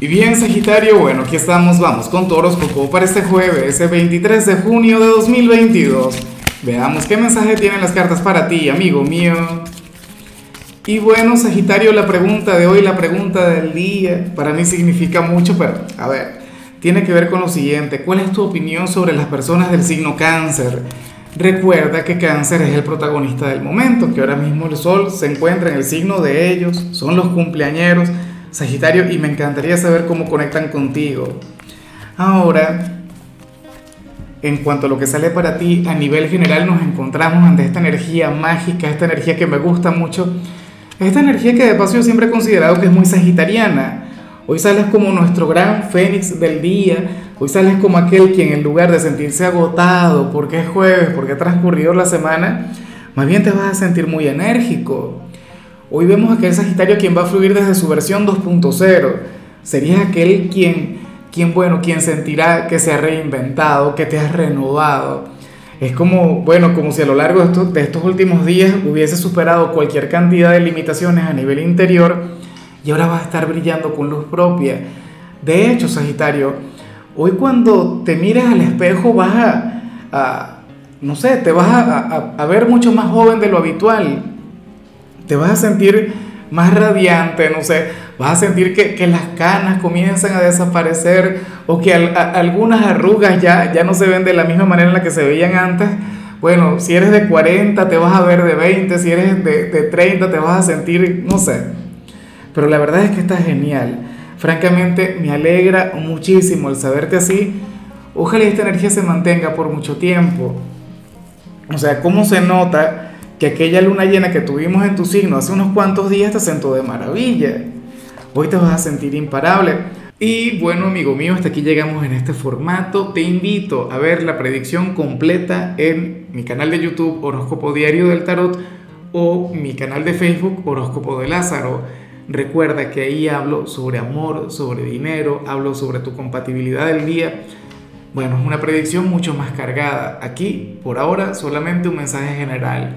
Y bien, Sagitario, bueno, aquí estamos, vamos con tu horóscopo para este jueves, ese 23 de junio de 2022. Veamos qué mensaje tienen las cartas para ti, amigo mío. Y bueno, Sagitario, la pregunta de hoy, la pregunta del día, para mí significa mucho, pero a ver, tiene que ver con lo siguiente. ¿Cuál es tu opinión sobre las personas del signo cáncer? Recuerda que cáncer es el protagonista del momento, que ahora mismo el sol se encuentra en el signo de ellos, son los cumpleañeros Sagitario, y me encantaría saber cómo conectan contigo. Ahora, en cuanto a lo que sale para ti, a nivel general nos encontramos ante esta energía mágica, esta energía que me gusta mucho, esta energía que de paso yo siempre he considerado que es muy sagitariana. Hoy sales como nuestro gran fénix del día, hoy sales como aquel quien en lugar de sentirse agotado porque es jueves, porque ha transcurrido la semana, más bien te vas a sentir muy enérgico. Hoy vemos a aquel Sagitario quien va a fluir desde su versión 2.0. Sería aquel quien, quien, bueno, quien sentirá que se ha reinventado, que te has renovado. Es como, bueno, como si a lo largo de estos, últimos días hubiese superado cualquier cantidad de limitaciones a nivel interior y ahora vas a estar brillando con luz propia. De hecho, Sagitario, hoy cuando te miras al espejo vas a, no sé, te vas a, a ver mucho más joven de lo habitual te vas a sentir más radiante, no sé, vas a sentir que, las canas comienzan a desaparecer o que algunas arrugas ya, ya no se ven de la misma manera en la que se veían antes. Bueno, si eres de 40 te vas a ver de 20, si eres de, de 30 te vas a sentir, no sé. Pero la verdad es que está genial. Francamente me alegra muchísimo el saberte así. Ojalá esta energía se mantenga por mucho tiempo. O sea, ¿cómo se nota? Que aquella luna llena que tuvimos en tu signo hace unos cuantos días te sentó de maravilla. Hoy te vas a sentir imparable. Y bueno, amigo mío, hasta aquí llegamos en este formato. Te invito a ver la predicción completa en mi canal de YouTube Horóscopo Diario del Tarot o mi canal de Facebook Horóscopo de Lázaro. Recuerda que ahí hablo sobre amor, sobre dinero, hablo sobre tu compatibilidad del día. Bueno, es una predicción mucho más cargada. Aquí, por ahora, solamente un mensaje general